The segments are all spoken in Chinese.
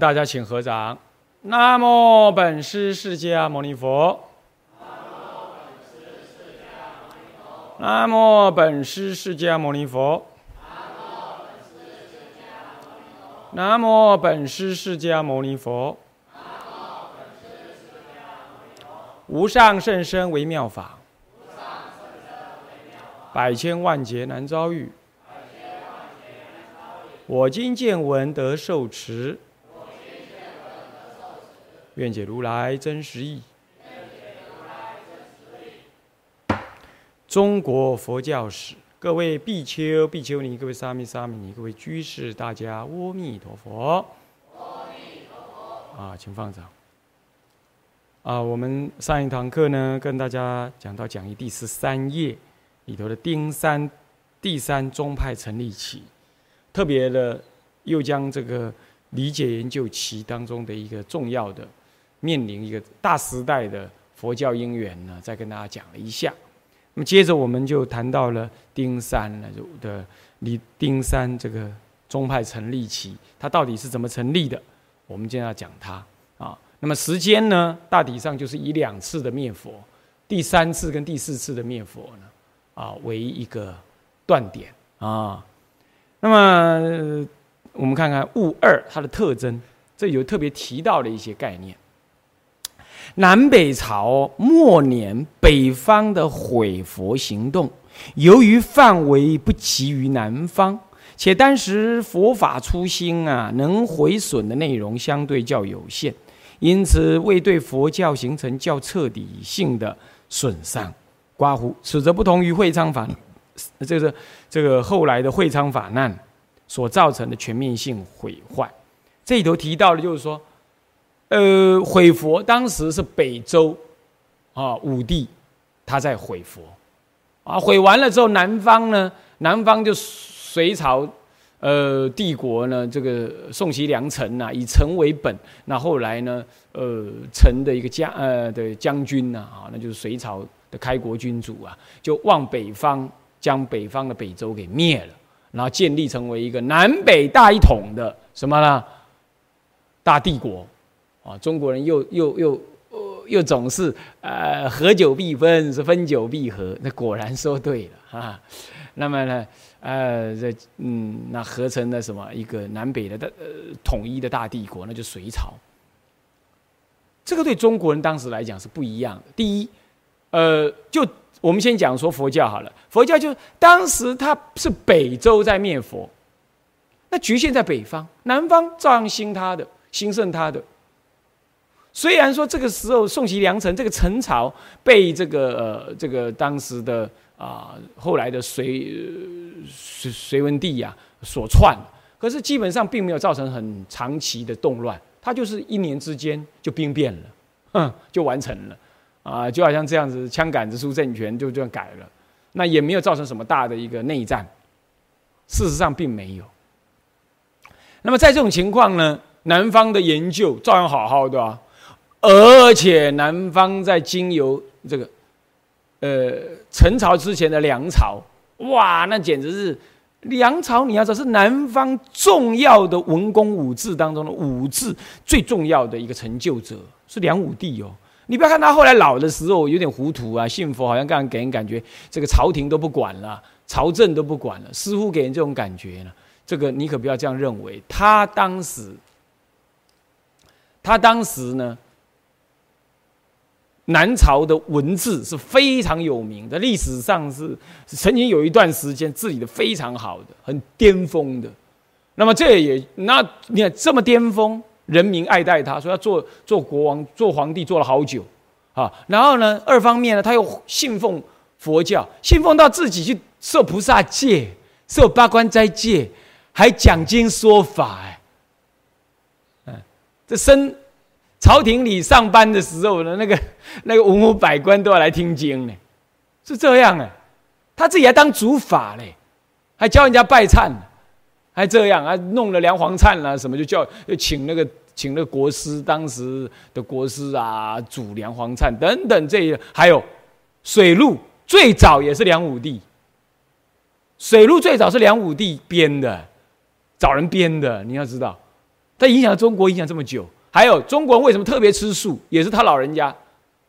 大家请合掌。南无本师释迦牟尼佛。南无本师释迦牟尼佛。南无本师释迦牟尼佛。无上甚深微妙法，百千万劫难遭遇。我今见闻得受持，愿解如来真实义。中国佛教史，各位比丘、比丘尼，各位沙弥、沙弥尼，各位居士，大家阿弥陀佛。阿弥陀佛。啊，请放掌。啊，我们上一堂课呢，跟大家讲到讲义第十三页里头的丁三第三宗派成立起。特别的，又将这个理解研究期当中的一个重要的面临一个大时代的佛教因缘呢，再跟大家讲了一下。那么接着我们就谈到了丁三的李丁三这个宗派成立期，它到底是怎么成立的？我们今天要讲它啊。那么时间呢，大体上就是以两次的灭佛，第三次跟第四次的灭佛呢，啊为一个断点啊。那么，我们看看物二它的特征，这有特别提到的一些概念。南北朝末年，北方的毁佛行动，由于范围不及于南方，且当时佛法初兴啊，能毁损的内容相对较有限，因此未对佛教形成较彻底性的损伤。刮胡，此则不同于会昌法。这是这个后来的会昌法难所造成的全面性毁坏。这里头提到的，就是说，呃，毁佛当时是北周啊武帝他在毁佛啊，毁完了之后，南方呢，南方就隋朝呃帝国呢，这个宋齐梁陈呐，以陈为本，那后来呢，呃，陈的一个将呃的将军呐啊，那就是隋朝的开国君主啊，就往北方。将北方的北周给灭了，然后建立成为一个南北大一统的什么呢？大帝国啊！中国人又又又又总是呃合久必分，是分久必合。那果然说对了啊！那么呢，呃，这嗯，那合成了什么一个南北的大呃统一的大帝国？那就隋朝。这个对中国人当时来讲是不一样的。第一，呃，就。我们先讲说佛教好了，佛教就当时它是北周在灭佛，那局限在北方，南方照样兴他的，兴盛他的。虽然说这个时候宋齐梁陈这个陈朝被这个呃这个当时的啊后来的隋隋隋文帝呀所篡，可是基本上并没有造成很长期的动乱，他就是一年之间就兵变了，哼，就完成了。啊，就好像这样子，枪杆子出政权就这样改了，那也没有造成什么大的一个内战，事实上并没有。那么在这种情况呢，南方的研究照样好好的啊，而且南方在经由这个，呃，陈朝之前的梁朝，哇，那简直是梁朝，你要知道是南方重要的文公武治当中的武治最重要的一个成就者，是梁武帝哦。你不要看他后来老的时候有点糊涂啊，信佛好像刚给人感觉这个朝廷都不管了，朝政都不管了，似乎给人这种感觉呢。这个你可不要这样认为。他当时，他当时呢，南朝的文字是非常有名的，历史上是曾经有一段时间治理的非常好的，很巅峰的。那么这也那你看这么巅峰。人民爱戴他，说要做做国王、做皇帝，做了好久，啊，然后呢，二方面呢，他又信奉佛教，信奉到自己去受菩萨戒、受八关斋戒，还讲经说法，哎，这升朝廷里上班的时候呢，那个 那个文武百官都要来听经呢，是这样哎，他自己还当主法嘞，还教人家拜忏，还这样啊，弄了梁皇忏啦什么，就叫就请那个。请那个国师，当时的国师啊，主梁皇灿等等，这些还有水路，最早也是梁武帝。水路最早是梁武帝编的，找人编的，你要知道，他影响中国影响这么久。还有中国人为什么特别吃素，也是他老人家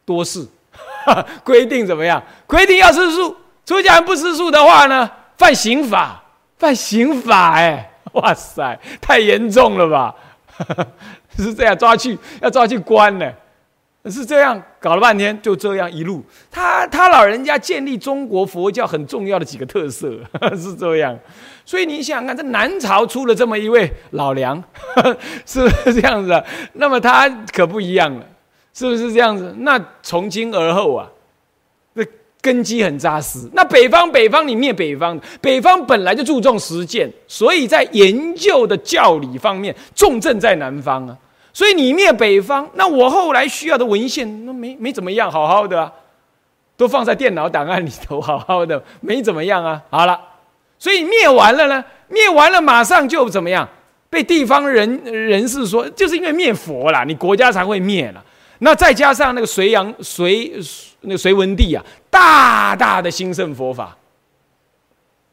多事，规定怎么样？规定要吃素，出家人不吃素的话呢，犯刑法，犯刑法哎，哇塞，太严重了吧？是这样抓去，要抓去关呢。是这样搞了半天，就这样一路，他他老人家建立中国佛教很重要的几个特色 是这样，所以你想看，这南朝出了这么一位老梁，是不是这样子啊？那么他可不一样了，是不是这样子？那从今而后啊，那根基很扎实。那北方北方你灭北方，北方本来就注重实践，所以在研究的教理方面重镇在南方啊。所以你灭北方，那我后来需要的文献那没没怎么样，好好的啊，都放在电脑档案里头，好好的，没怎么样啊。好了，所以灭完了呢，灭完了马上就怎么样？被地方人人士说，就是因为灭佛了，你国家才会灭了。那再加上那个隋阳隋那隋文帝啊，大大的兴盛佛法。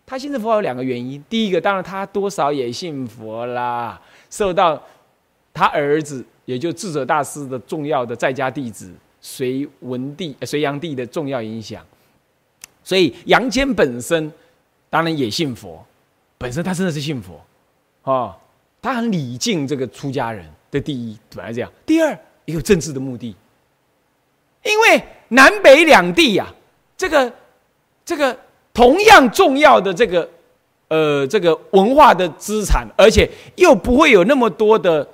他兴盛佛法有两个原因，第一个当然他多少也信佛啦，受到。他儿子，也就智者大师的重要的在家弟子，隋文帝、隋炀帝的重要影响，所以杨坚本身当然也信佛，本身他真的是信佛，哦，他很礼敬这个出家人的第一，本来这样。第二，也有政治的目的，因为南北两地呀，这个这个同样重要的这个呃这个文化的资产，而且又不会有那么多的。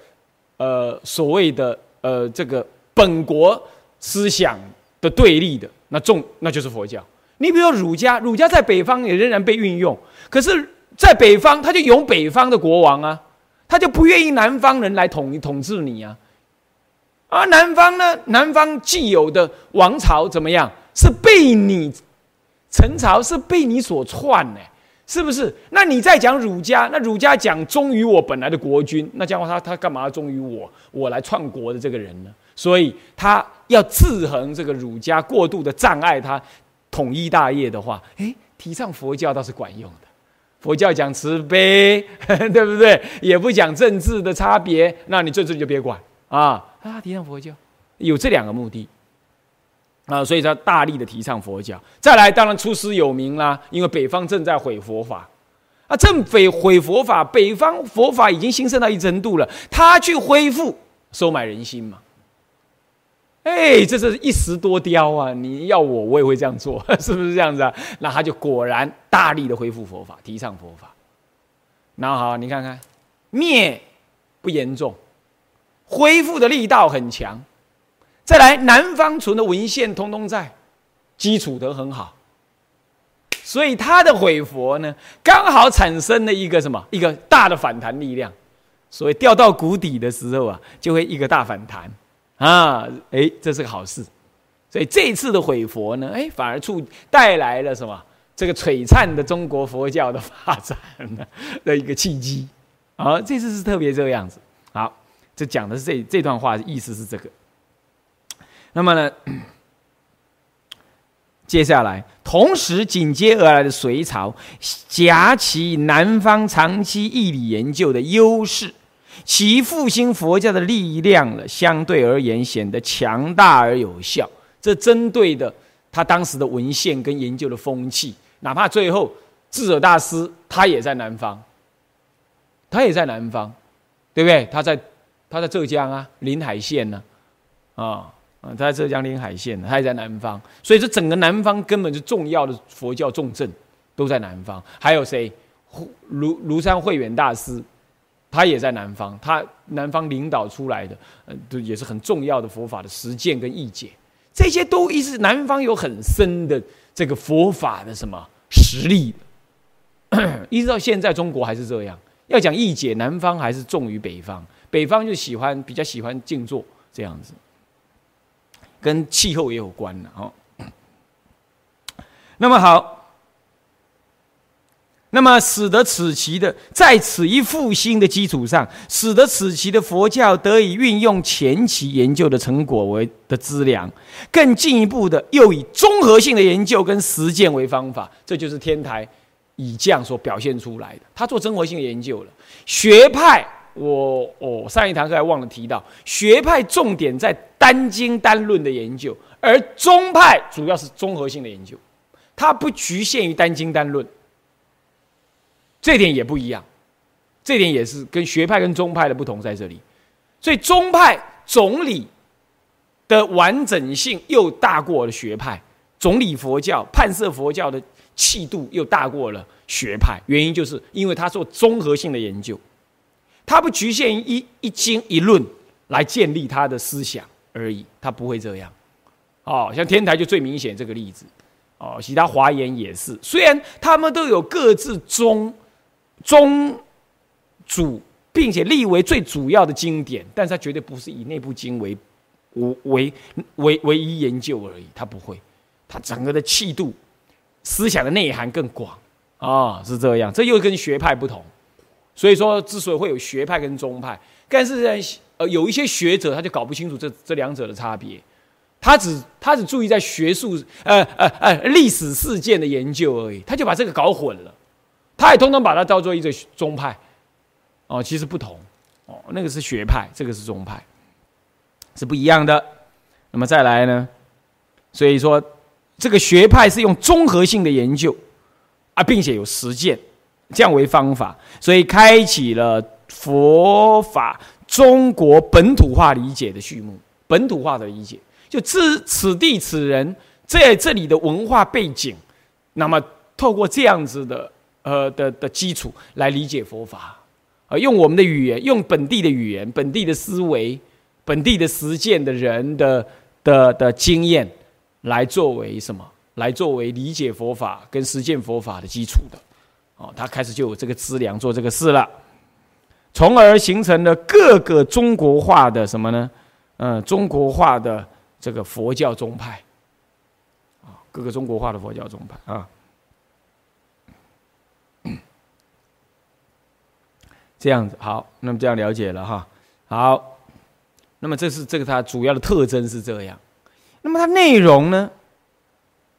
呃，所谓的呃，这个本国思想的对立的那重，那就是佛教。你比如说儒家，儒家在北方也仍然被运用，可是，在北方他就有北方的国王啊，他就不愿意南方人来统统治你啊。而南方呢，南方既有的王朝怎么样？是被你陈朝是被你所篡呢？是不是？那你在讲儒家，那儒家讲忠于我本来的国君，那这样他他干嘛忠于我？我来篡国的这个人呢？所以他要制衡这个儒家过度的障碍，他统一大业的话，诶，提倡佛教倒是管用的。佛教讲慈悲，对不对？也不讲政治的差别，那你政治你就别管啊啊！提倡佛教有这两个目的。啊，所以他大力的提倡佛教。再来，当然出师有名啦，因为北方正在毁佛法，啊，正毁毁佛法，北方佛法已经兴盛到一程度了，他去恢复，收买人心嘛。哎，这是一石多雕啊！你要我，我也会这样做，是不是这样子啊？那他就果然大力的恢复佛法，提倡佛法。那好，你看看，灭不严重，恢复的力道很强。再来，南方存的文献通通在，基础得很好，所以他的毁佛呢，刚好产生了一个什么？一个大的反弹力量。所以掉到谷底的时候啊，就会一个大反弹啊！哎，这是个好事。所以这次的毁佛呢，哎，反而促带来了什么？这个璀璨的中国佛教的发展的一个契机。啊，这次是特别这个样子。好，这讲的是这这段话的，意思是这个。那么呢？接下来，同时紧接而来的隋朝，夹其南方长期义理研究的优势，其复兴佛教的力量了，相对而言显得强大而有效。这针对的他当时的文献跟研究的风气，哪怕最后智者大师他也在南方，他也在南方，对不对？他在他在浙江啊，临海县呢，啊。啊，他在浙江临海县，他也在南方，所以这整个南方根本是重要的佛教重镇，都在南方。还有谁？庐庐山慧远大师，他也在南方，他南方领导出来的，呃，也是很重要的佛法的实践跟义解。这些都一直南方有很深的这个佛法的什么实力，一直到现在中国还是这样。要讲义解，南方还是重于北方，北方就喜欢比较喜欢静坐这样子。跟气候也有关的哦。那么好，那么使得此期的在此一复兴的基础上，使得此期的佛教得以运用前期研究的成果为的资粮，更进一步的又以综合性的研究跟实践为方法，这就是天台以降所表现出来的。他做综合性的研究了，学派我我上一堂课还忘了提到，学派重点在单经单论的研究，而宗派主要是综合性的研究，它不局限于单经单论，这点也不一样，这点也是跟学派跟宗派的不同在这里，所以宗派总理的完整性又大过了学派，总理佛教、判色佛教的气度又大过了学派，原因就是因为他做综合性的研究。他不局限于一一经一论来建立他的思想而已，他不会这样。哦，像天台就最明显这个例子。哦，其他华严也是，虽然他们都有各自宗宗主，并且立为最主要的经典，但是他绝对不是以那部经为为为唯一研究而已，他不会。他整个的气度、思想的内涵更广啊，是这样。这又跟学派不同。所以说，之所以会有学派跟宗派，但是在呃有一些学者他就搞不清楚这这两者的差别，他只他只注意在学术呃呃呃历史事件的研究而已，他就把这个搞混了，他也通通把它当做一个宗派，哦，其实不同哦，那个是学派，这个是宗派，是不一样的。那么再来呢，所以说这个学派是用综合性的研究啊，并且有实践。这样为方法，所以开启了佛法中国本土化理解的序幕。本土化的理解，就此此地此人在这里的文化背景，那么透过这样子的呃的的基础来理解佛法，啊，用我们的语言，用本地的语言、本地的思维、本地的实践的人的的的经验，来作为什么？来作为理解佛法跟实践佛法的基础的。哦，他开始就有这个资粮做这个事了，从而形成了各个中国化的什么呢？嗯，中国化的这个佛教宗派，啊，各个中国化的佛教宗派啊，这样子好，那么这样了解了哈。好，那么这是这个它主要的特征是这样，那么它内容呢，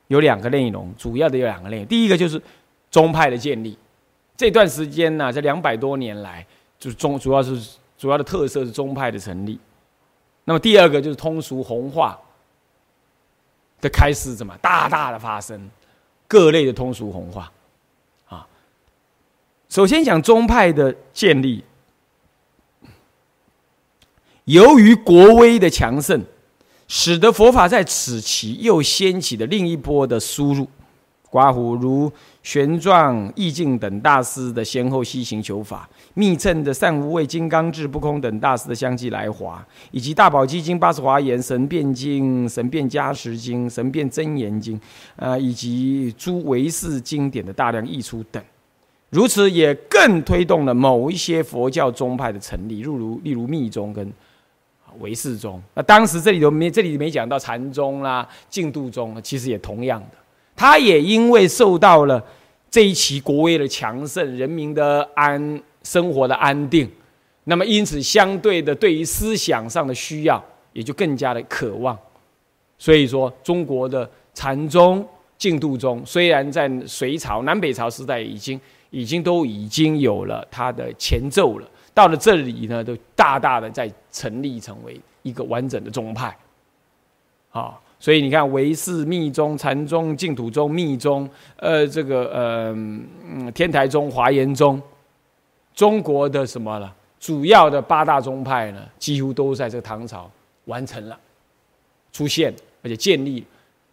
有两个内容，主要的有两个内容，第一个就是。宗派的建立，这段时间呢，这两百多年来，就是宗主要是主要的特色是宗派的成立。那么第二个就是通俗红化的开始，怎么大大的发生各类的通俗红化？首先讲宗派的建立，由于国威的强盛，使得佛法在此期又掀起了另一波的输入。刮胡如玄奘、意境等大师的先后西行求法，密乘的善无畏、金刚智、不空等大师的相继来华，以及大宝积经、八十华严、神变经、神变加持经、神变真言经，呃，以及诸唯识经典的大量译出等，如此也更推动了某一些佛教宗派的成立，例如例如密宗跟唯识宗。那当时这里头没这里没讲到禅宗啦、净土宗，其实也同样的。他也因为受到了这一期国威的强盛，人民的安生活的安定，那么因此相对的对于思想上的需要也就更加的渴望。所以说，中国的禅宗、净土宗虽然在隋朝、南北朝时代已经已经都已经有了它的前奏了，到了这里呢，都大大的在成立成为一个完整的宗派，啊。所以你看，唯识、密宗、禅宗、净土宗、密宗，呃，这个呃，天台宗、华严宗，中国的什么了？主要的八大宗派呢，几乎都在这个唐朝完成了，出现，而且建立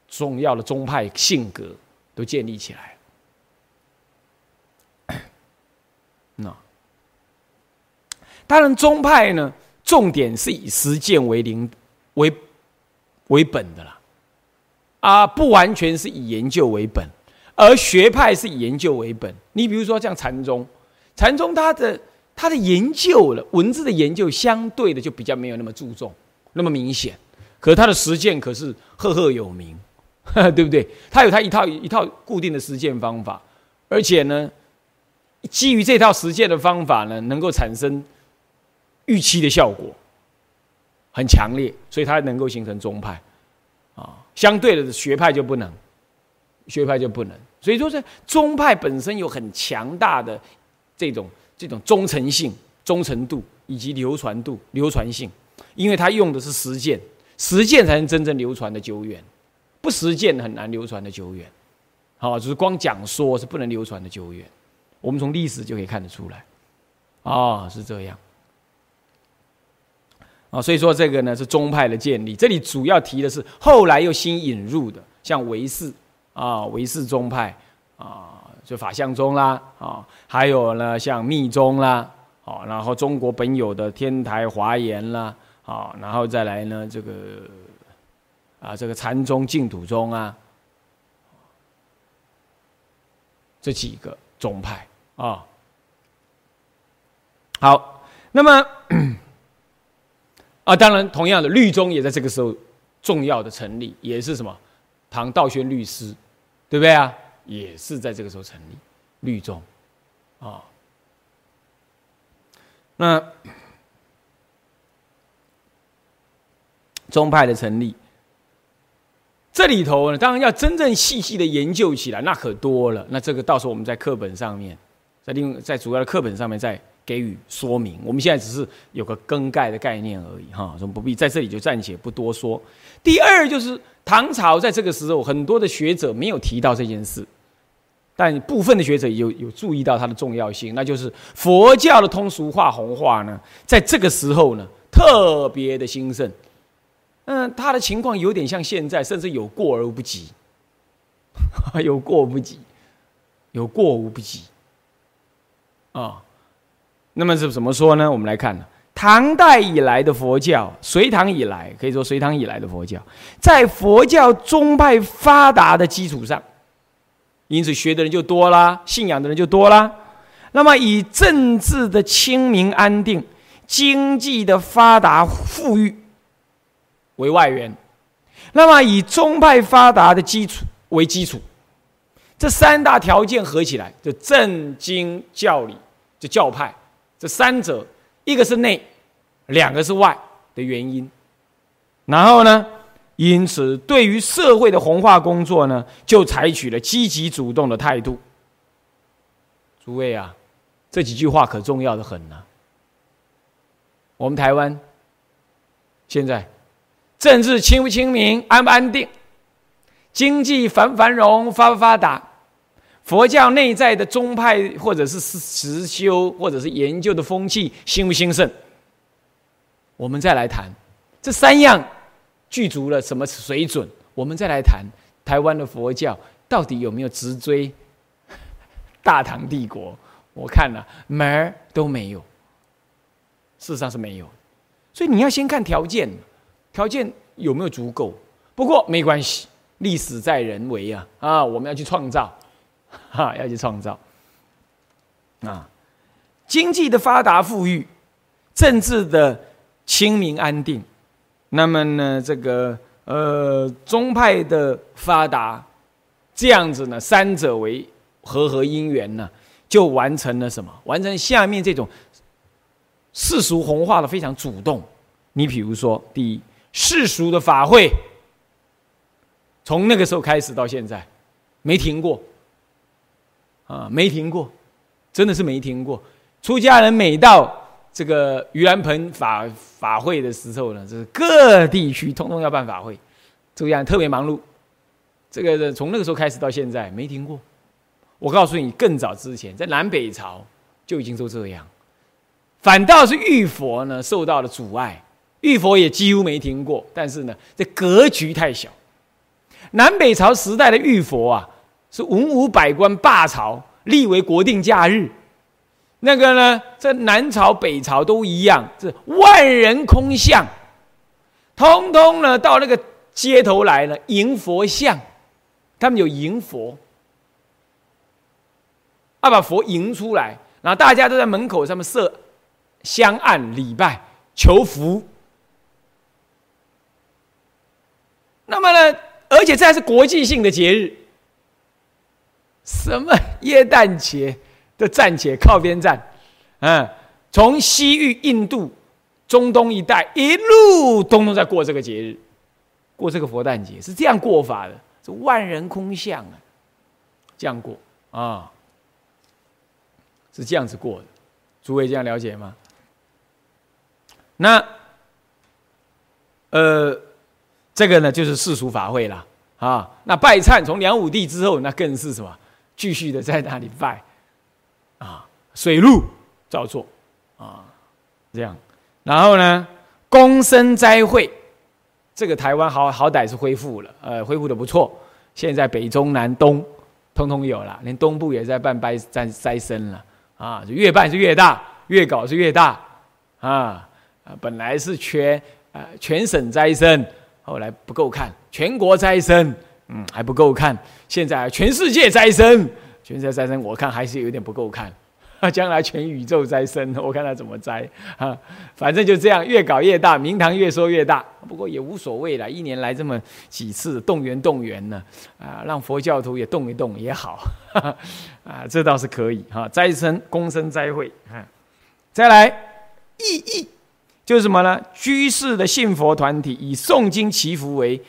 重要的宗派性格都建立起来。那当然，宗派呢，重点是以实践为灵为为本的啦。啊，不完全是以研究为本，而学派是以研究为本。你比如说像禅宗，禅宗它的它的研究了文字的研究，相对的就比较没有那么注重，那么明显。可是它的实践可是赫赫有名，对不对？它有它一套一套固定的实践方法，而且呢，基于这套实践的方法呢，能够产生预期的效果，很强烈，所以它能够形成宗派啊。相对的学派就不能，学派就不能，所以说，是宗派本身有很强大的这种这种忠诚性忠诚度以及流传度、流传性，因为它用的是实践，实践才能真正流传的久远，不实践很难流传的久远。好，就是光讲说是不能流传的久远。我们从历史就可以看得出来，啊，是这样。啊，所以说这个呢是宗派的建立。这里主要提的是后来又新引入的，像唯识啊，唯识宗派啊，就法相宗啦啊，还有呢像密宗啦，啊，然后中国本有的天台华严啦，啊，然后再来呢这个啊这个禅宗净土宗啊，这几个宗派啊，好，那么。啊，当然，同样的，律宗也在这个时候重要的成立，也是什么？唐道宣律师，对不对啊？也是在这个时候成立律宗，啊。那宗派的成立，这里头呢，当然要真正细细的研究起来，那可多了。那这个到时候我们在课本上面，在另在主要的课本上面再。给予说明，我们现在只是有个更改的概念而已，哈，所以不必在这里就暂且不多说。第二就是唐朝在这个时候，很多的学者没有提到这件事，但部分的学者有有注意到它的重要性，那就是佛教的通俗化、红化呢，在这个时候呢特别的兴盛。嗯，他的情况有点像现在，甚至有过而不及，有过不及，有过无不及，啊。那么是怎么说呢？我们来看，唐代以来的佛教，隋唐以来可以说隋唐以来的佛教，在佛教宗派发达的基础上，因此学的人就多啦，信仰的人就多啦。那么以政治的清明安定、经济的发达富裕为外援，那么以宗派发达的基础为基础，这三大条件合起来，就政经教理，就教派。这三者，一个是内，两个是外的原因。然后呢，因此对于社会的红化工作呢，就采取了积极主动的态度。诸位啊，这几句话可重要的很呢。我们台湾现在政治清不清明，安不安定，经济繁不繁荣，发不发达？佛教内在的宗派，或者是实修，或者是研究的风气兴不兴盛？我们再来谈这三样具足了什么水准？我们再来谈台湾的佛教到底有没有直追大唐帝国？我看了门儿都没有，事实上是没有。所以你要先看条件，条件有没有足够？不过没关系，历史在人为啊啊！我们要去创造。哈，要去创造啊，经济的发达富裕，政治的清明安定，那么呢，这个呃宗派的发达，这样子呢，三者为和合因缘呢，就完成了什么？完成下面这种世俗红化的非常主动。你比如说，第一世俗的法会，从那个时候开始到现在，没停过。啊，没停过，真的是没停过。出家人每到这个盂兰盆法法会的时候呢，就是各地区通通要办法会，这样特别忙碌。这个从那个时候开始到现在没停过。我告诉你，更早之前在南北朝就已经都这样，反倒是玉佛呢受到了阻碍，玉佛也几乎没停过。但是呢，这格局太小。南北朝时代的玉佛啊。是文武百官罢朝，立为国定假日。那个呢，这南朝、北朝都一样，这万人空巷，通通呢到那个街头来了迎佛像，他们有迎佛，要把佛迎出来，然后大家都在门口上面设香案礼拜求福。那么呢，而且这还是国际性的节日。什么耶诞节的暂且靠边站，嗯，从西域、印度、中东一带一路通通在过这个节日，过这个佛诞节是这样过法的，是万人空巷啊，这样过啊，是这样子过的，诸位这样了解吗？那呃，这个呢就是世俗法会了啊。那拜忏从梁武帝之后，那更是什么？继续的在那里拜啊，水陆照做啊，这样。然后呢，公生斋会，这个台湾好好歹是恢复了，呃，恢复的不错。现在北中南东通通有了，连东部也在办拜斋斋生了啊，就越办是越大，越搞是越大啊啊！本来是全啊全省斋生，后来不够看，全国斋生。嗯，还不够看。现在全世界再生，全世界再生，我看还是有点不够看。啊，将来全宇宙再生，我看他怎么栽啊？反正就这样，越搞越大，明堂越说越大。不过也无所谓了，一年来这么几次动员动员呢，啊，让佛教徒也动一动也好。啊，这倒是可以哈。斋生、公生斋会，啊，再来意义就是什么呢？居士的信佛团体以诵经祈福为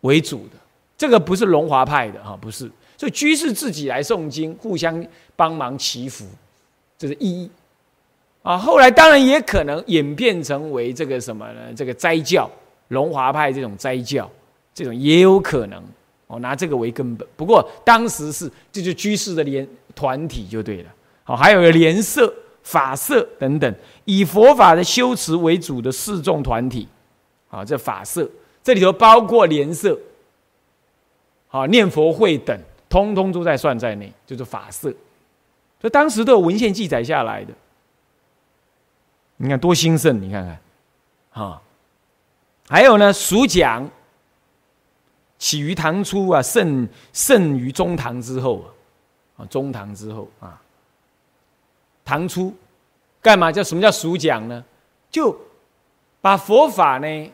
为主的。这个不是龙华派的哈，不是，所以居士自己来诵经，互相帮忙祈福，这是意义啊。后来当然也可能演变成为这个什么呢？这个斋教，龙华派这种斋教，这种也有可能哦，拿这个为根本。不过当时是这就居士的联团体就对了，好，还有个莲社、法社等等，以佛法的修持为主的四众团体，啊，这法社这里头包括莲社。啊，念佛会等，通通都在算在内，就是法色。所以当时都有文献记载下来的。你看多兴盛，你看看，啊，还有呢，蜀讲起于唐初啊，盛盛于中唐之后啊，中唐之后啊，唐初干嘛叫什么叫蜀讲呢？就把佛法呢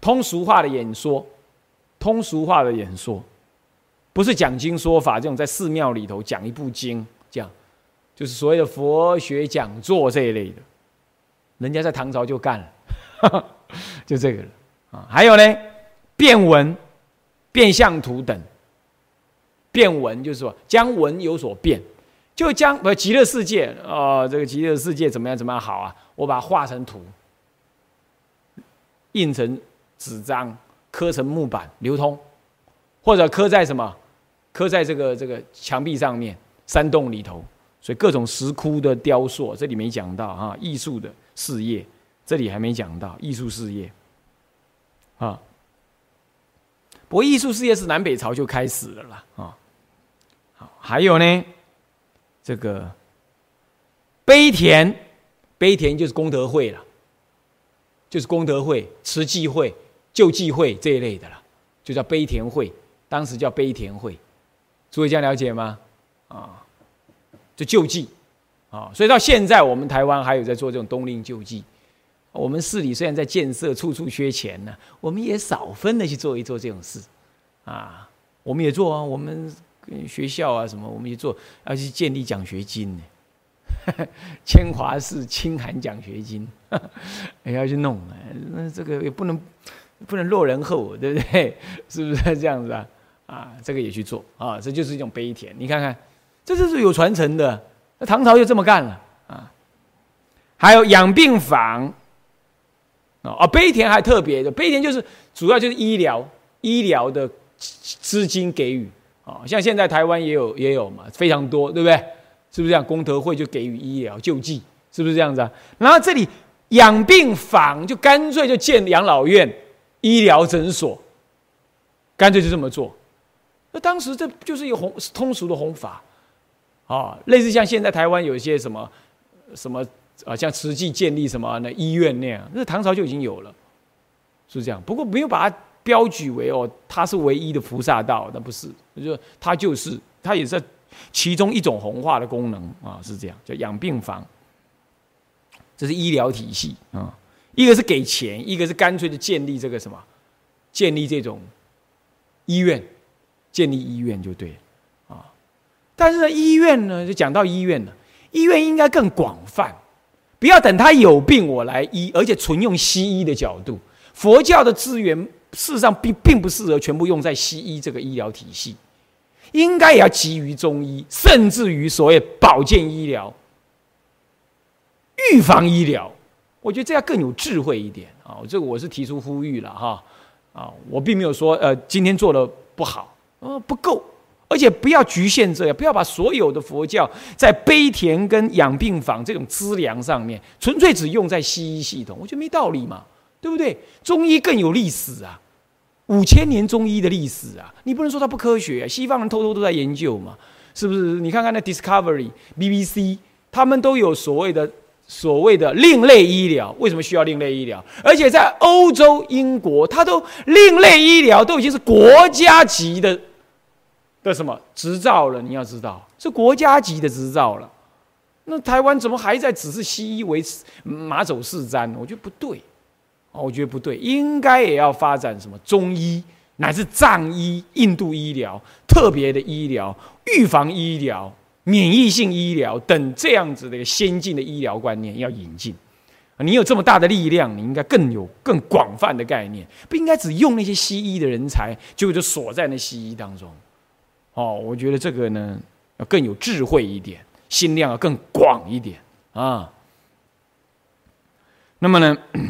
通俗化的演说，通俗化的演说。不是讲经说法这种在寺庙里头讲一部经，这样就是所谓的佛学讲座这一类的，人家在唐朝就干了，就这个了啊。还有呢，变文、变相图等，变文就是说将文有所变，就将不极乐世界啊，这个极乐世界怎么样怎么样好啊？我把它画成图，印成纸张，刻成木板流通，或者刻在什么？刻在这个这个墙壁上面，山洞里头，所以各种石窟的雕塑，这里没讲到啊。艺术的事业，这里还没讲到艺术事业，啊。不过艺术事业是南北朝就开始了啦，啊。好，还有呢，这个碑田，碑田就是功德会了，就是功德会、慈济会、救济会这一类的了，就叫碑田会，当时叫碑田会。诸位这样了解吗？啊，就救济，啊，所以到现在我们台湾还有在做这种冬令救济。我们市里虽然在建设，处处缺钱呢，我们也少分的去做一做这种事，啊，我们也做啊，我们学校啊什么，我们也做，要去建立奖学金呢，清华市清寒奖学金，也 要去弄，那这个也不能不能落人后，对不对？是不是这样子啊？啊，这个也去做啊，这就是一种碑田。你看看，这就是有传承的。那唐朝就这么干了啊。还有养病房啊，碑田还特别的，碑田就是主要就是医疗医疗的资金给予啊。像现在台湾也有也有嘛，非常多，对不对？是不是这样？功德会就给予医疗救济，是不是这样子啊？然后这里养病房就干脆就建养老院、医疗诊所，干脆就这么做。那当时这就是一个红通俗的弘法，啊，类似像现在台湾有一些什么什么啊，像慈济建立什么那医院那样，那唐朝就已经有了，是这样。不过没有把它标举为哦，它是唯一的菩萨道，那不是，就它就是它也是其中一种弘化的功能啊，是这样，叫养病房，这是医疗体系啊，一个是给钱，一个是干脆的建立这个什么，建立这种医院。建立医院就对了啊，但是呢，医院呢就讲到医院了，医院应该更广泛，不要等他有病我来医，而且纯用西医的角度。佛教的资源事实上并并不适合全部用在西医这个医疗体系，应该也要基于中医，甚至于所谓保健医疗、预防医疗。我觉得这样更有智慧一点啊！这个我是提出呼吁了哈啊，我并没有说呃今天做的不好，呃不够，而且不要局限这样，不要把所有的佛教在悲田跟养病房这种资粮上面，纯粹只用在西医系统，我觉得没道理嘛，对不对？中医更有历史啊，五千年中医的历史啊，你不能说它不科学啊，西方人偷偷都在研究嘛，是不是？你看看那 Discovery、BBC，他们都有所谓的。所谓的另类医疗，为什么需要另类医疗？而且在欧洲、英国，它都另类医疗都已经是国家级的的什么执照了？你要知道，是国家级的执照了。那台湾怎么还在只是西医为马走是瞻？我觉得不对，我觉得不对，应该也要发展什么中医，乃至藏医、印度医疗、特别的医疗、预防医疗。免疫性医疗等这样子的一个先进的医疗观念要引进，你有这么大的力量，你应该更有更广泛的概念，不应该只用那些西医的人才，就就锁在那西医当中。哦，我觉得这个呢要更有智慧一点，心量要更广一点啊。那么呢，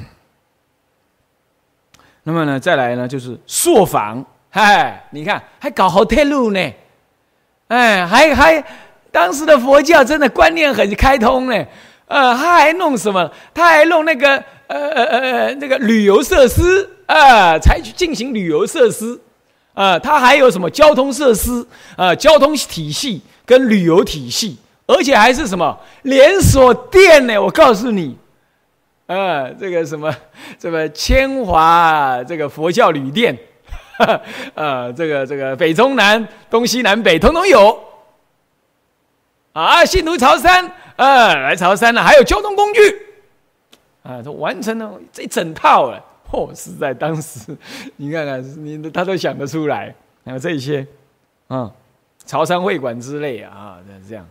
那么呢，再来呢就是朔访，嗨，你看还搞好铁路呢，哎，还还。当时的佛教真的观念很开通呢，呃，他还弄什么？他还弄那个呃呃呃那个旅游设施啊，采取进行旅游设施啊，他还有什么交通设施啊？交通体系跟旅游体系，而且还是什么连锁店呢？我告诉你，啊，这个什么什么千华这个佛教旅店，啊，这个这个北中南东西南北通通有。啊，信徒朝山，啊，来朝山了，还有交通工具，啊，都完成了这一整套了。哦，是在当时，你看看，你他都想得出来，还有这些，啊，潮汕会馆之类啊，这样，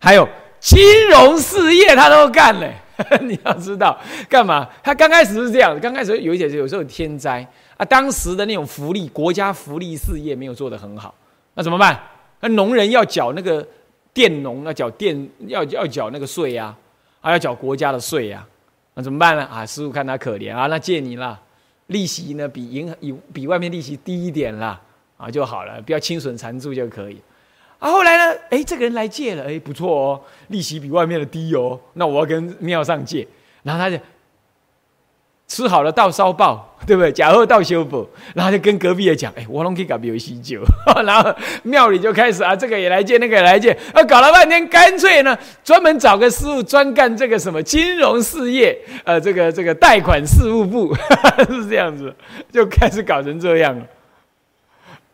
还有金融事业他都干嘞。你要知道，干嘛？他刚开始是这样，刚开始有一些有时候天灾啊，当时的那种福利，国家福利事业没有做得很好，那怎么办？那农人要缴那个。佃农要缴佃要要缴那个税呀，还要缴国家的税呀，那怎么办呢？啊，师傅看他可怜啊，那借你了，利息呢比银行比比外面利息低一点啦，啊就好了，不要轻损缠住就可以。啊，后来呢，哎，这个人来借了，哎，不错哦，利息比外面的低哦，那我要跟庙上借，然后他就。吃好了到烧爆，对不对？假货到修补，然后就跟隔壁的讲：“哎，我拢可以搞比喜酒。”然后庙里就开始啊，这个也来借，那个也来借，啊，搞了半天，干脆呢，专门找个师傅专干这个什么金融事业，呃，这个这个贷款事务部 是这样子，就开始搞成这样了。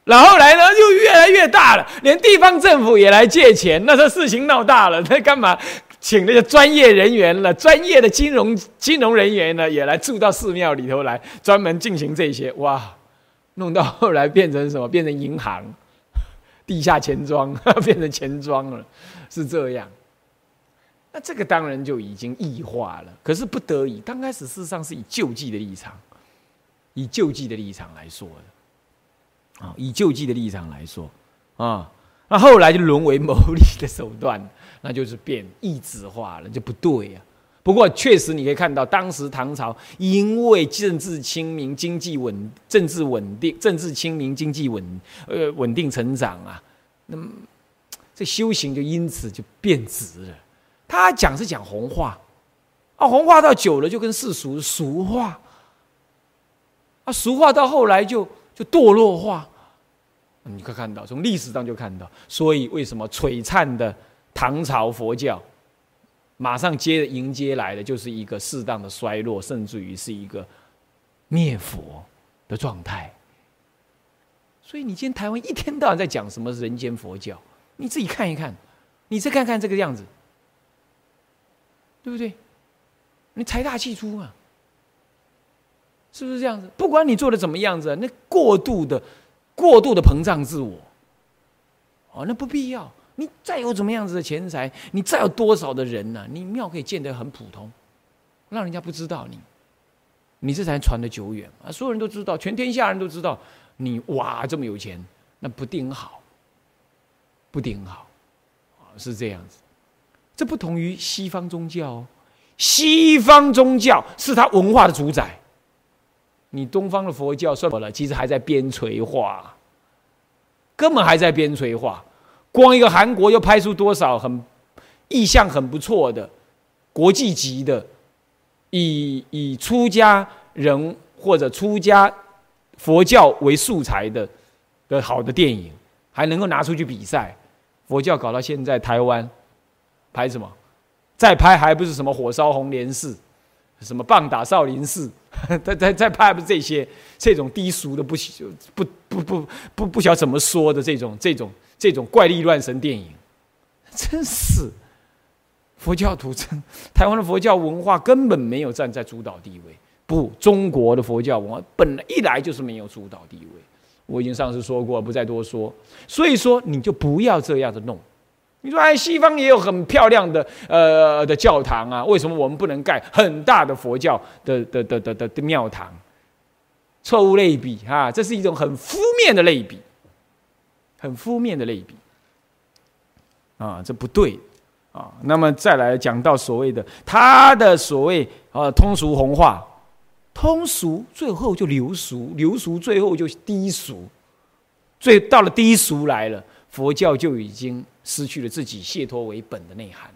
然后来呢，就越来越大了，连地方政府也来借钱，那这事情闹大了，那干嘛？请那个专业人员了，专业的金融金融人员呢，也来住到寺庙里头来，专门进行这些。哇，弄到后来变成什么？变成银行、地下钱庄，变成钱庄了，是这样。那这个当然就已经异化了。可是不得已，刚开始事实上是以救济的立场，以救济的立场来说的。啊，以救济的立场来说，啊，那后来就沦为牟利的手段。那就是变异质化了，就不对呀。不过确实你可以看到，当时唐朝因为政治清明、经济稳、政治稳定、政治清明、经济稳呃稳定成长啊，那么这修行就因此就变质了。他讲是讲红话啊，红话到久了就跟世俗俗话啊，俗话到后来就就堕落化。你可以看到，从历史上就看到，所以为什么璀璨的？唐朝佛教马上接迎接来的就是一个适当的衰落，甚至于是一个灭佛的状态。所以你今天台湾一天到晚在讲什么人间佛教，你自己看一看，你再看看这个样子，对不对？你财大气粗啊，是不是这样子？不管你做的怎么样子，那过度的、过度的膨胀自我，哦，那不必要。你再有怎么样子的钱财，你再有多少的人呢？你庙可以建得很普通，让人家不知道你，你这才传的久远啊！所有人都知道，全天下人都知道你哇这么有钱，那不顶好，不顶好！是这样子，这不同于西方宗教哦，西方宗教是他文化的主宰。你东方的佛教算了，其实还在边陲化，根本还在边陲化。光一个韩国又拍出多少很意向很不错的国际级的，以以出家人或者出家佛教为素材的的好的电影，还能够拿出去比赛。佛教搞到现在，台湾拍什么？再拍还不是什么火烧红莲寺，什么棒打少林寺？再再再拍不是这些这种低俗的不不不不不不晓怎么说的这种这种这种怪力乱神电影，真是佛教徒真台湾的佛教文化根本没有站在主导地位。不，中国的佛教文化本来一来就是没有主导地位。我已经上次说过，不再多说。所以说，你就不要这样的弄。你说，哎，西方也有很漂亮的呃的教堂啊，为什么我们不能盖很大的佛教的的的的的的庙堂？错误类比哈，这是一种很负面的类比，很负面的类比啊，这不对啊。那么再来讲到所谓的他的所谓呃通俗红化。通俗最后就流俗，流俗最后就低俗，最到了低俗来了，佛教就已经失去了自己解脱为本的内涵。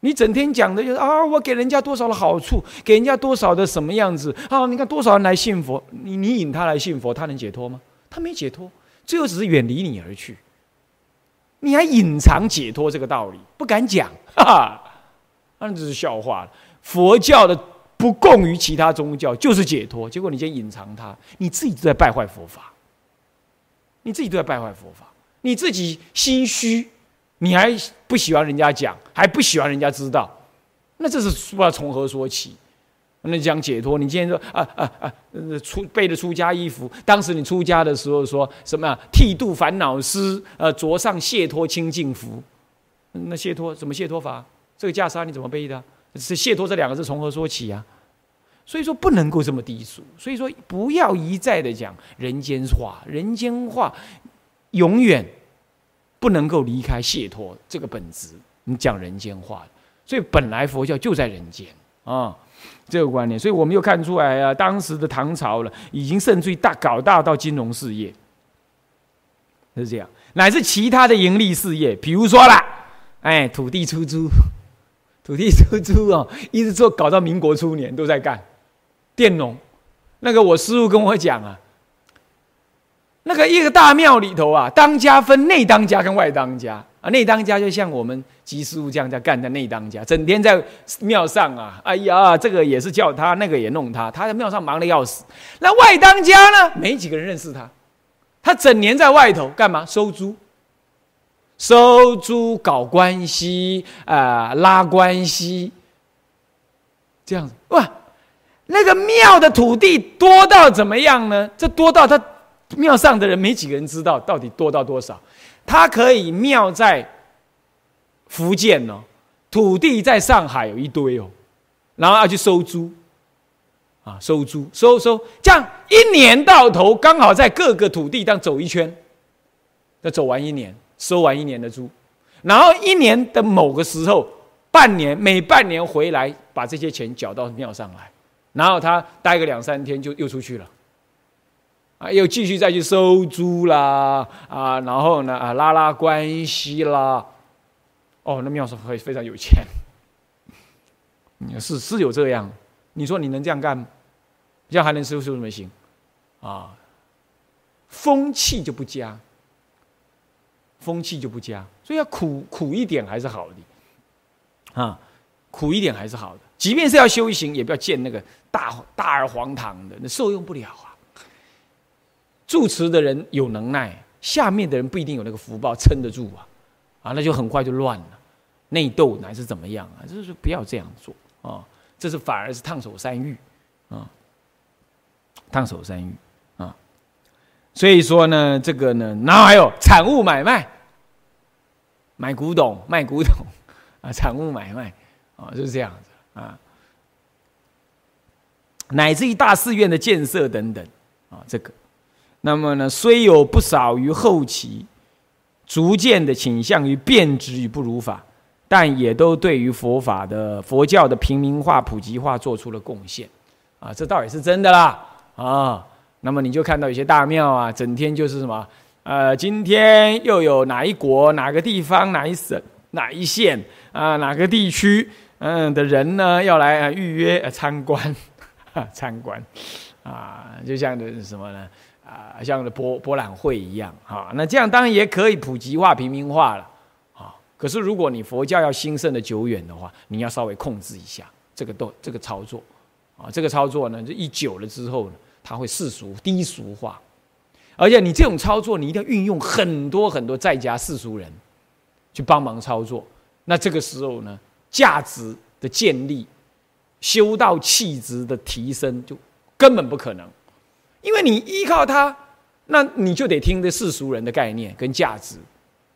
你整天讲的就是啊，我给人家多少的好处，给人家多少的什么样子啊？你看多少人来信佛，你你引他来信佛，他能解脱吗？他没解脱，最后只是远离你而去。你还隐藏解脱这个道理，不敢讲，哈哈，那只是笑话。佛教的。不共于其他宗教，就是解脱。结果你先隐藏它，你自己都在败坏佛法，你自己都在败坏佛法，你自己心虚，你还不喜欢人家讲，还不喜欢人家知道，那这是不知道从何说起。那讲解脱，你今天说啊啊啊，出背着出家衣服，当时你出家的时候说什么啊？剃度烦恼丝，呃，着上解脱清净服。那解脱怎么解脱法？这个袈裟你怎么背的？是解脱这两个字从何说起啊？所以说不能够这么低俗。所以说不要一再的讲人间话，人间话永远不能够离开解脱这个本质。你讲人间话，所以本来佛教就在人间啊，这个观念。所以我们又看出来啊，当时的唐朝了，已经甚至于大搞大到金融事业，是这样，乃至其他的盈利事业，比如说啦，哎，土地出租。土地出租哦，一直做搞到民国初年都在干，佃农。那个我师傅跟我讲啊，那个一个大庙里头啊，当家分内当家跟外当家啊，内当家就像我们吉师傅这样在干的内当家，整天在庙上啊，哎呀，这个也是叫他，那个也弄他，他在庙上忙的要死。那外当家呢，没几个人认识他，他整年在外头干嘛？收租。收租搞关系啊，拉关系，这样子哇，那个庙的土地多到怎么样呢？这多到他庙上的人没几个人知道到底多到多少。他可以庙在福建哦，土地在上海有一堆哦，然后要去收租啊，收租收收，这样一年到头刚好在各个土地上走一圈，要走完一年。收完一年的租，然后一年的某个时候，半年每半年回来把这些钱缴到庙上来，然后他待个两三天就又出去了，啊，又继续再去收租啦，啊，然后呢啊拉拉关系啦，哦，那庙是会非常有钱，是是有这样，你说你能这样干吗？这样还能修修什么行？啊，风气就不佳。风气就不佳，所以要苦苦一点还是好的，啊，苦一点还是好的。即便是要修行，也不要建那个大大而荒唐的，那受用不了啊。住持的人有能耐，下面的人不一定有那个福报撑得住啊，啊，那就很快就乱了，内斗乃是怎么样啊？就是不要这样做啊，这是反而是烫手山芋啊，烫手山芋啊。所以说呢，这个呢，然后还有产物买卖，买古董卖古董啊，产物买卖啊，就是这样子啊，乃至于大寺院的建设等等啊，这个，那么呢，虽有不少于后期，逐渐的倾向于变质与不如法，但也都对于佛法的佛教的平民化、普及化做出了贡献，啊，这倒也是真的啦，啊，那么你就看到有些大庙啊，整天就是什么，呃，今天又有哪一国、哪个地方、哪一省、哪一县啊、哪个地区，嗯的人呢，要来预约参观，参观，啊，就像的什么呢？啊，像的博博览会一样，哈，那这样当然也可以普及化、平民化了。可是，如果你佛教要兴盛的久远的话，你要稍微控制一下这个动这个操作，啊，这个操作呢，就一久了之后呢，它会世俗低俗化，而且你这种操作，你一定要运用很多很多在家世俗人去帮忙操作，那这个时候呢，价值的建立、修道气质的提升就根本不可能，因为你依靠他，那你就得听这世俗人的概念跟价值。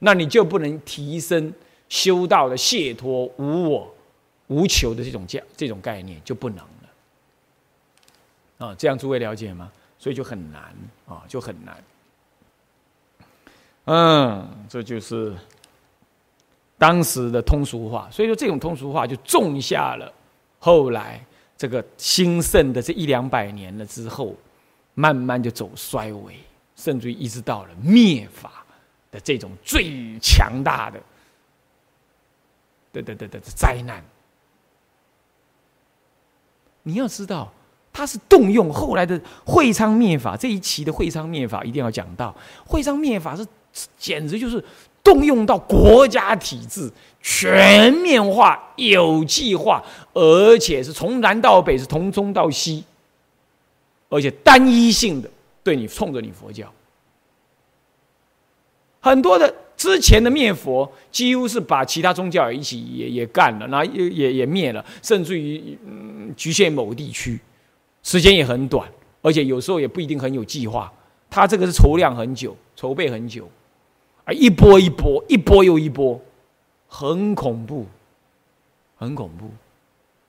那你就不能提升修道的解脱无我无求的这种价这种概念就不能了啊！这样诸位了解吗？所以就很难啊，就很难。嗯，这就是当时的通俗化。所以说，这种通俗化就种下了后来这个兴盛的这一两百年了之后，慢慢就走衰微，甚至于一直到了灭法。的这种最强大的，对对对对灾难，你要知道，他是动用后来的会昌灭法这一期的会昌灭法一定要讲到，会昌灭法是简直就是动用到国家体制全面化、有计划，而且是从南到北，是从中到西，而且单一性的对你冲着你佛教。很多的之前的灭佛，几乎是把其他宗教也一起也也干了，然后也也也灭了，甚至于嗯局限某地区，时间也很短，而且有时候也不一定很有计划。他这个是筹量很久，筹备很久，啊，一波一波，一波又一波，很恐怖，很恐怖。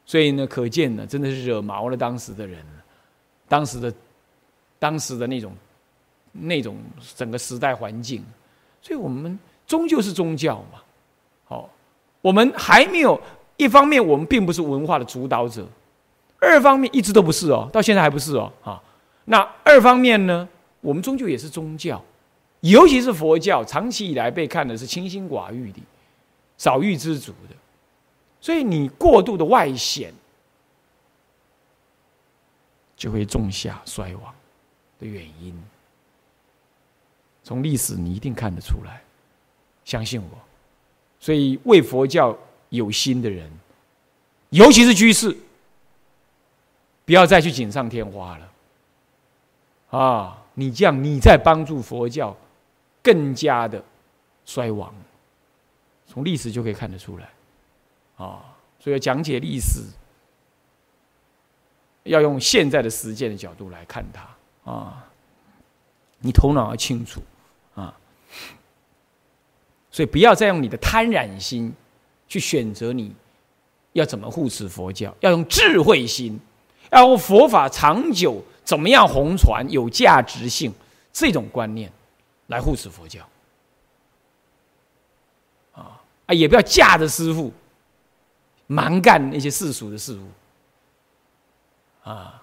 所以呢，可见呢，真的是惹毛了当时的人，当时的当时的那种那种整个时代环境。所以我们终究是宗教嘛，好，我们还没有一方面，我们并不是文化的主导者；二方面一直都不是哦，到现在还不是哦，啊，那二方面呢，我们终究也是宗教，尤其是佛教，长期以来被看的是清心寡欲的、少欲知足的，所以你过度的外显，就会种下衰亡的原因。从历史你一定看得出来，相信我。所以为佛教有心的人，尤其是居士，不要再去锦上添花了。啊，你这样你在帮助佛教更加的衰亡。从历史就可以看得出来。啊，所以讲解历史，要用现在的实践的角度来看它。啊，你头脑要清楚。所以不要再用你的贪婪心去选择你要怎么护持佛教，要用智慧心，要用佛法长久怎么样弘传有价值性这种观念来护持佛教。啊啊，也不要架着师傅蛮干那些世俗的事物，啊，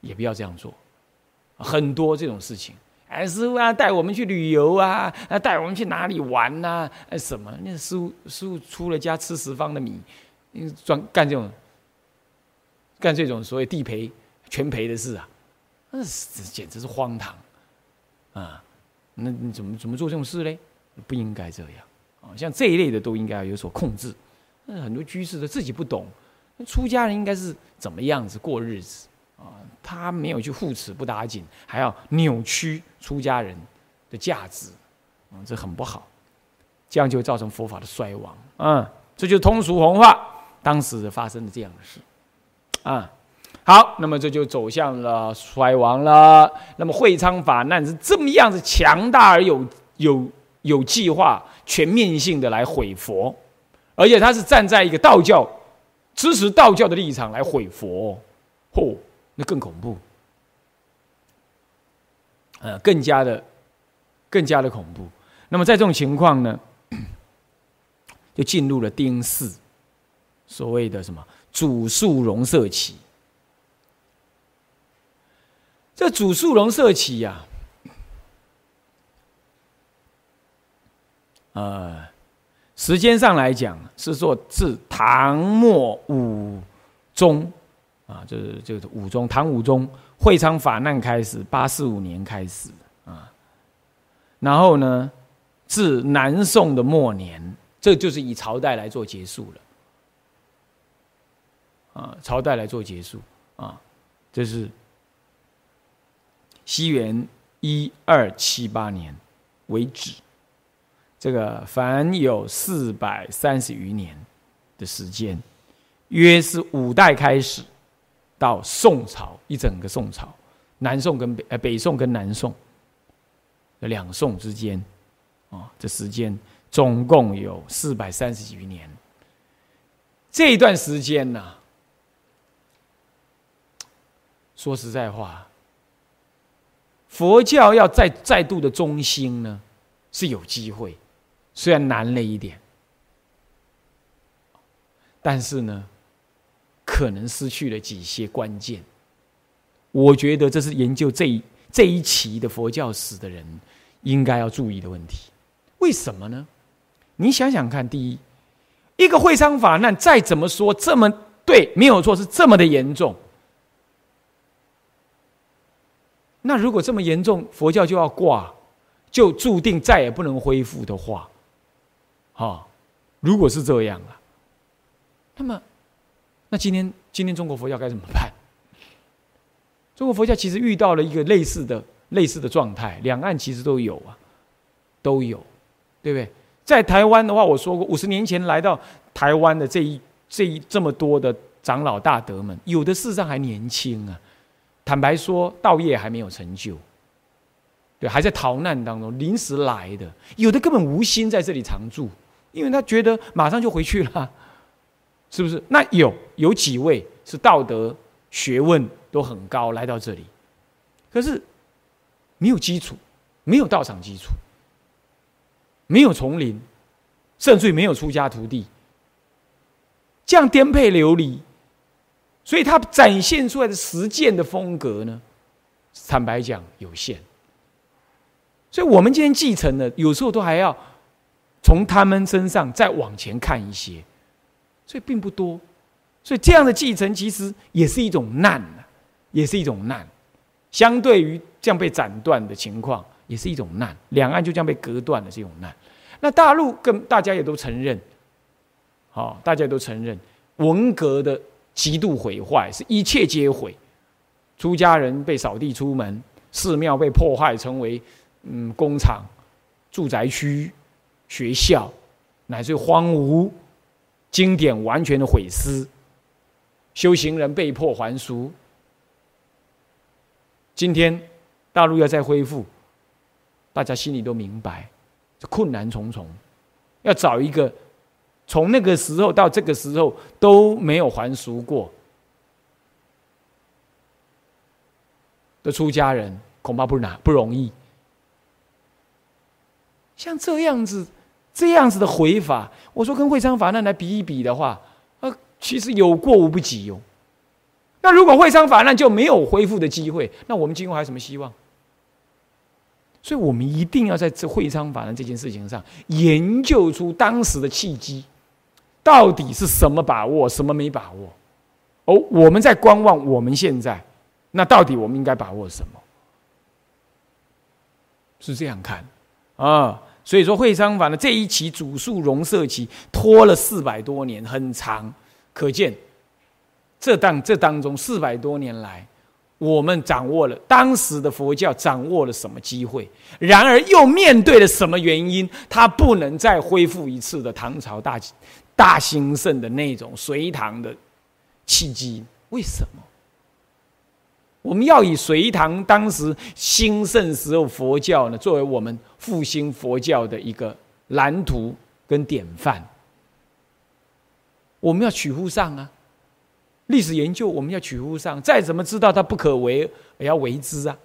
也不要这样做，很多这种事情。哎，师傅啊，带我们去旅游啊，啊，带我们去哪里玩呐？哎，什么？那师傅师傅出了家吃十方的米，专干这种干这种所谓地赔全赔的事啊，那简直是荒唐啊！那你怎么怎么做这种事嘞？不应该这样啊！像这一类的都应该要有所控制。那很多居士的自己不懂，出家人应该是怎么样子过日子？啊，他没有去护持不打紧，还要扭曲出家人的价值，啊，这很不好，这样就造成佛法的衰亡。嗯，这就是通俗文化当时发生的这样的事。啊，好，那么这就走向了衰亡了。那么会昌法难是这么样子强大而有有有计划、全面性的来毁佛，而且他是站在一个道教支持道教的立场来毁佛，嚯！那更恐怖，呃，更加的，更加的恐怖。那么在这种情况呢，就进入了丁巳，所谓的什么主数容色期。这主数容色期呀，呃，时间上来讲是说自唐末武宗啊，就是就是武宗唐武宗会昌法难开始，八四五年开始啊，然后呢，至南宋的末年，这就是以朝代来做结束了啊，朝代来做结束啊，这是。西元一二七八年为止，这个凡有四百三十余年的时间，约是五代开始到宋朝一整个宋朝，南宋跟北呃北宋跟南宋两宋之间啊，这时间总共有四百三十余年。这一段时间呢，说实在话。佛教要再再度的中兴呢，是有机会，虽然难了一点，但是呢，可能失去了几些关键。我觉得这是研究这一这一期的佛教史的人应该要注意的问题。为什么呢？你想想看，第一，一个会商法难，再怎么说这么对，没有错，是这么的严重。那如果这么严重，佛教就要挂，就注定再也不能恢复的话，哈，如果是这样啊，那么，那今天今天中国佛教该怎么办？中国佛教其实遇到了一个类似的类似的状态，两岸其实都有啊，都有，对不对？在台湾的话，我说过，五十年前来到台湾的这一这一这么多的长老大德们，有的事实上还年轻啊。坦白说，道业还没有成就，对，还在逃难当中，临时来的，有的根本无心在这里常住，因为他觉得马上就回去了，是不是？那有有几位是道德学问都很高，来到这里，可是没有基础，没有道场基础，没有丛林，甚至于没有出家徒弟，这样颠沛流离。所以他展现出来的实践的风格呢，坦白讲有限。所以我们今天继承的，有时候都还要从他们身上再往前看一些，所以并不多。所以这样的继承其实也是一种难也是一种难。相对于这样被斩断的情况，也是一种难。两岸就这样被隔断了，这种难。那大陆跟大家也都承认，好，大家都承认文革的。极度毁坏，是一切皆毁。出家人被扫地出门，寺庙被破坏成为嗯工厂、住宅区、学校，乃至荒芜，经典完全的毁失，修行人被迫还俗。今天大陆要再恢复，大家心里都明白，这困难重重，要找一个。从那个时候到这个时候都没有还俗过的出家人，恐怕不难不容易。像这样子、这样子的回法，我说跟会昌法难来比一比的话，啊，其实有过无不及哟。那如果会昌法难就没有恢复的机会，那我们今后还有什么希望？所以我们一定要在这会昌法难这件事情上研究出当时的契机。到底是什么把握，什么没把握？哦，我们在观望。我们现在，那到底我们应该把握什么？是这样看啊。所以说，会商法的这一期主数容色期拖了四百多年，很长。可见，这当这当中四百多年来，我们掌握了当时的佛教掌握了什么机会？然而又面对了什么原因？它不能再恢复一次的唐朝大。大兴盛的那种隋唐的契机，为什么？我们要以隋唐当时兴盛时候佛教呢，作为我们复兴佛教的一个蓝图跟典范。我们要取乎上啊，历史研究我们要取乎上，再怎么知道它不可为，也要为之啊。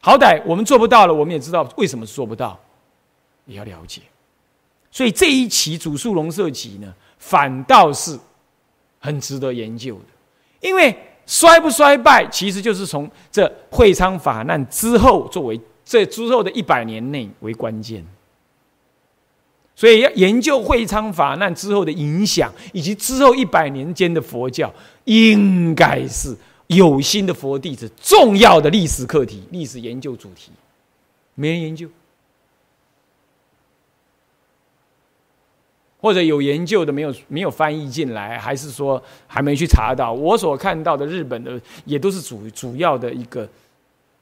好歹我们做不到了，我们也知道为什么做不到，也要了解。所以这一期主述龙社集呢，反倒是很值得研究的，因为衰不衰败，其实就是从这会昌法难之后作为这之后的一百年内为关键。所以要研究会昌法难之后的影响，以及之后一百年间的佛教，应该是有心的佛弟子重要的历史课题、历史研究主题。没人研究，或者有研究的没有没有翻译进来，还是说还没去查到？我所看到的日本的也都是主主要的一个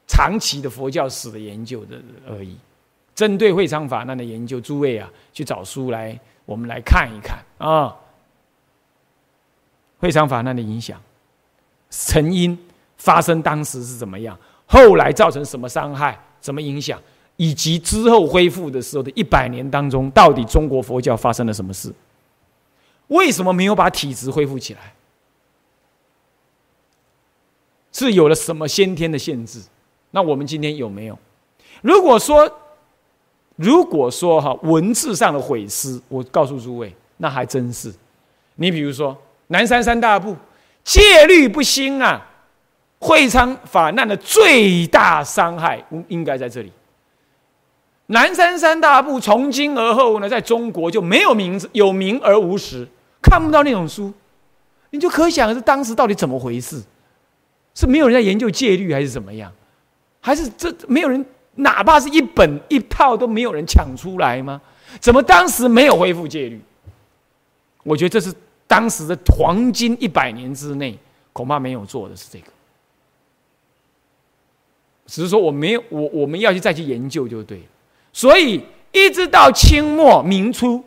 长期的佛教史的研究的而已。针对会昌法难的研究，诸位啊，去找书来，我们来看一看啊。会昌法难的影响，成因发生当时是怎么样？后来造成什么伤害？怎么影响？以及之后恢复的时候的一百年当中，到底中国佛教发生了什么事？为什么没有把体质恢复起来？是有了什么先天的限制？那我们今天有没有？如果说，如果说哈文字上的毁失，我告诉诸位，那还真是。你比如说南山三大部戒律不兴啊，会昌法难的最大伤害应该在这里。南山三大部从今而后呢，在中国就没有名字，有名而无实，看不到那种书，你就可想而知当时到底怎么回事？是没有人在研究戒律，还是怎么样？还是这没有人？哪怕是一本一套都没有人抢出来吗？怎么当时没有恢复戒律？我觉得这是当时的黄金一百年之内恐怕没有做的是这个。只是说我没有我我们要去再去研究就对了。所以一直到清末明初，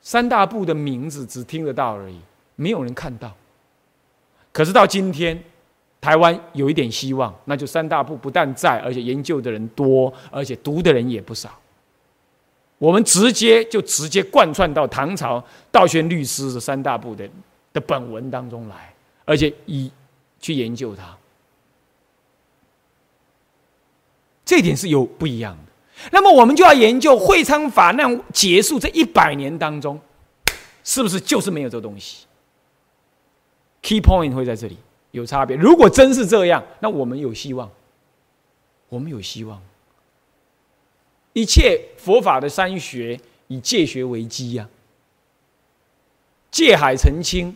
三大部的名字只听得到而已，没有人看到。可是到今天。台湾有一点希望，那就三大部不但在，而且研究的人多，而且读的人也不少。我们直接就直接贯穿到唐朝道宣律师的三大部的的本文当中来，而且以去研究它，这点是有不一样的。那么我们就要研究会昌法难结束这一百年当中，是不是就是没有这个东西？Key point 会在这里。有差别。如果真是这样，那我们有希望。我们有希望。一切佛法的三学以戒学为基呀，戒海澄清，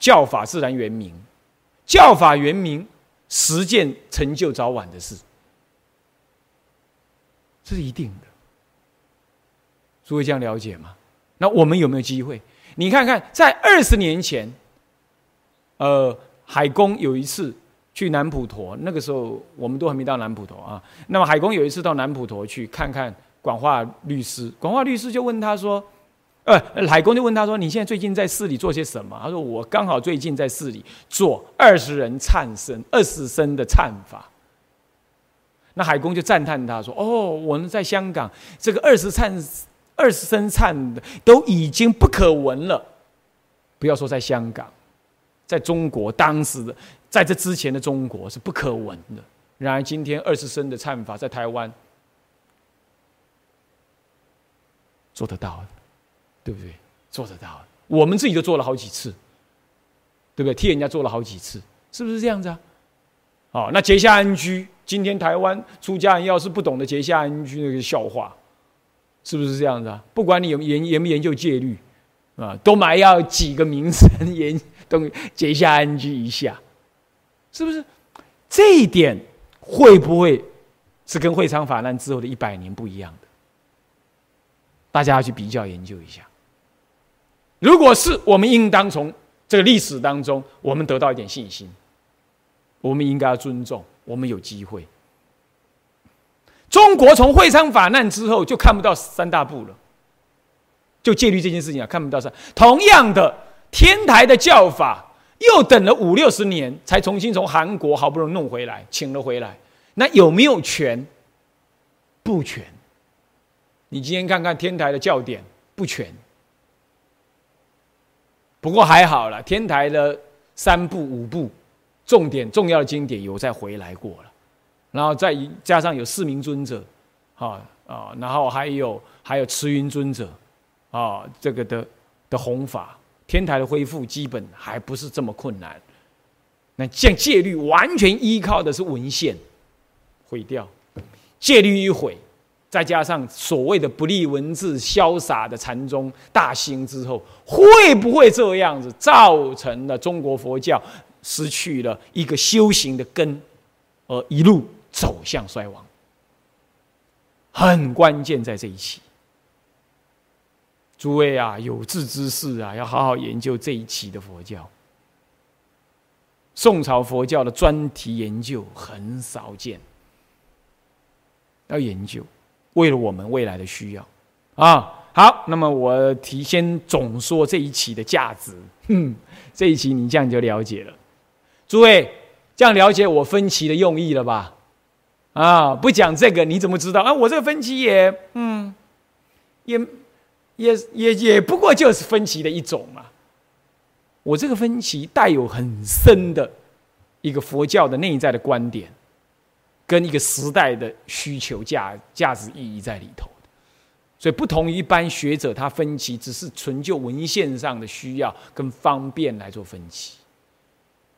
教法自然圆明。教法圆明，实践成就早晚的事，这是一定的。诸位这样了解吗？那我们有没有机会？你看看，在二十年前。呃，海公有一次去南普陀，那个时候我们都还没到南普陀啊。那么海公有一次到南普陀去看看广化律师，广化律师就问他说：“呃，海公就问他说，你现在最近在寺里做些什么？”他说：“我刚好最近在寺里做二十人忏身，二十声的忏法。”那海公就赞叹他说：“哦，我们在香港这个二十忏、二十身忏的都已经不可闻了，不要说在香港。”在中国，当时的在这之前的中国是不可闻的。然而，今天二十声的唱法在台湾做得到，对不对？做得到，我们自己都做了好几次，对不对？替人家做了好几次，是不是这样子啊？哦，那结下安居，今天台湾出家人要是不懂得结下安居，那个笑话，是不是这样子啊？不管你有研研不研究戒律啊，都埋要几个名声研。都结下安居一下，是不是？这一点会不会是跟会昌法难之后的一百年不一样的？大家要去比较研究一下。如果是，我们应当从这个历史当中，我们得到一点信心。我们应该要尊重，我们有机会。中国从会昌法难之后就看不到三大部了，就戒律这件事情啊，看不到三。同样的。天台的教法又等了五六十年，才重新从韩国好不容易弄回来，请了回来。那有没有全？不全。你今天看看天台的教典，不全。不过还好了，天台的三部、五部重点、重要的经典有再回来过了，然后再加上有四名尊者，啊，啊，然后还有还有慈云尊者啊，这个的的弘法，天台的恢复基本还不是这么困难。那像戒律完全依靠的是文献，毁掉，戒律一毁，再加上所谓的不立文字、潇洒的禅宗大兴之后，会不会这样子造成了中国佛教失去了一个修行的根，而一路走向衰亡？很关键在这一期，诸位啊，有志之士啊，要好好研究这一期的佛教。宋朝佛教的专题研究很少见，要研究，为了我们未来的需要，啊，好，那么我提先总说这一期的价值，哼，这一期你这样就了解了，诸位这样了解我分歧的用意了吧？啊，不讲这个你怎么知道啊？我这个分歧也，嗯，也，也也也不过就是分歧的一种嘛。我这个分歧带有很深的一个佛教的内在的观点，跟一个时代的需求价价值意义在里头所以不同于一般学者，他分歧只是纯就文献上的需要跟方便来做分歧。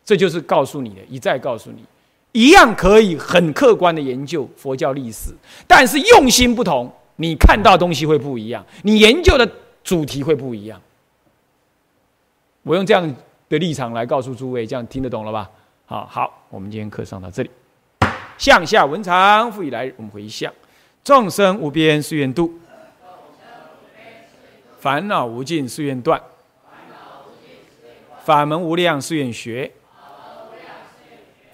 这就是告诉你的，一再告诉你，一样可以很客观的研究佛教历史，但是用心不同，你看到东西会不一样，你研究的主题会不一样。我用这样的立场来告诉诸位，这样听得懂了吧？好好，我们今天课上到这里。向下文长复以来，我们回向：众生无边誓愿度，烦恼无尽誓愿断，法门无量誓愿学，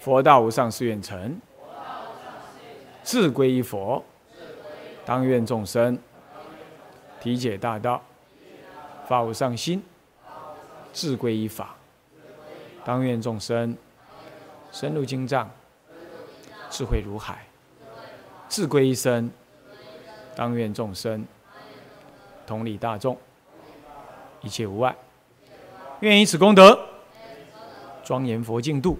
佛道无上誓愿成。自归依佛，当愿众生体解大道，法无上心。自归依法，当愿众生深入经藏，智慧如海；自归一生，当愿众生同理大众，一切无碍。愿以此功德，庄严佛净土，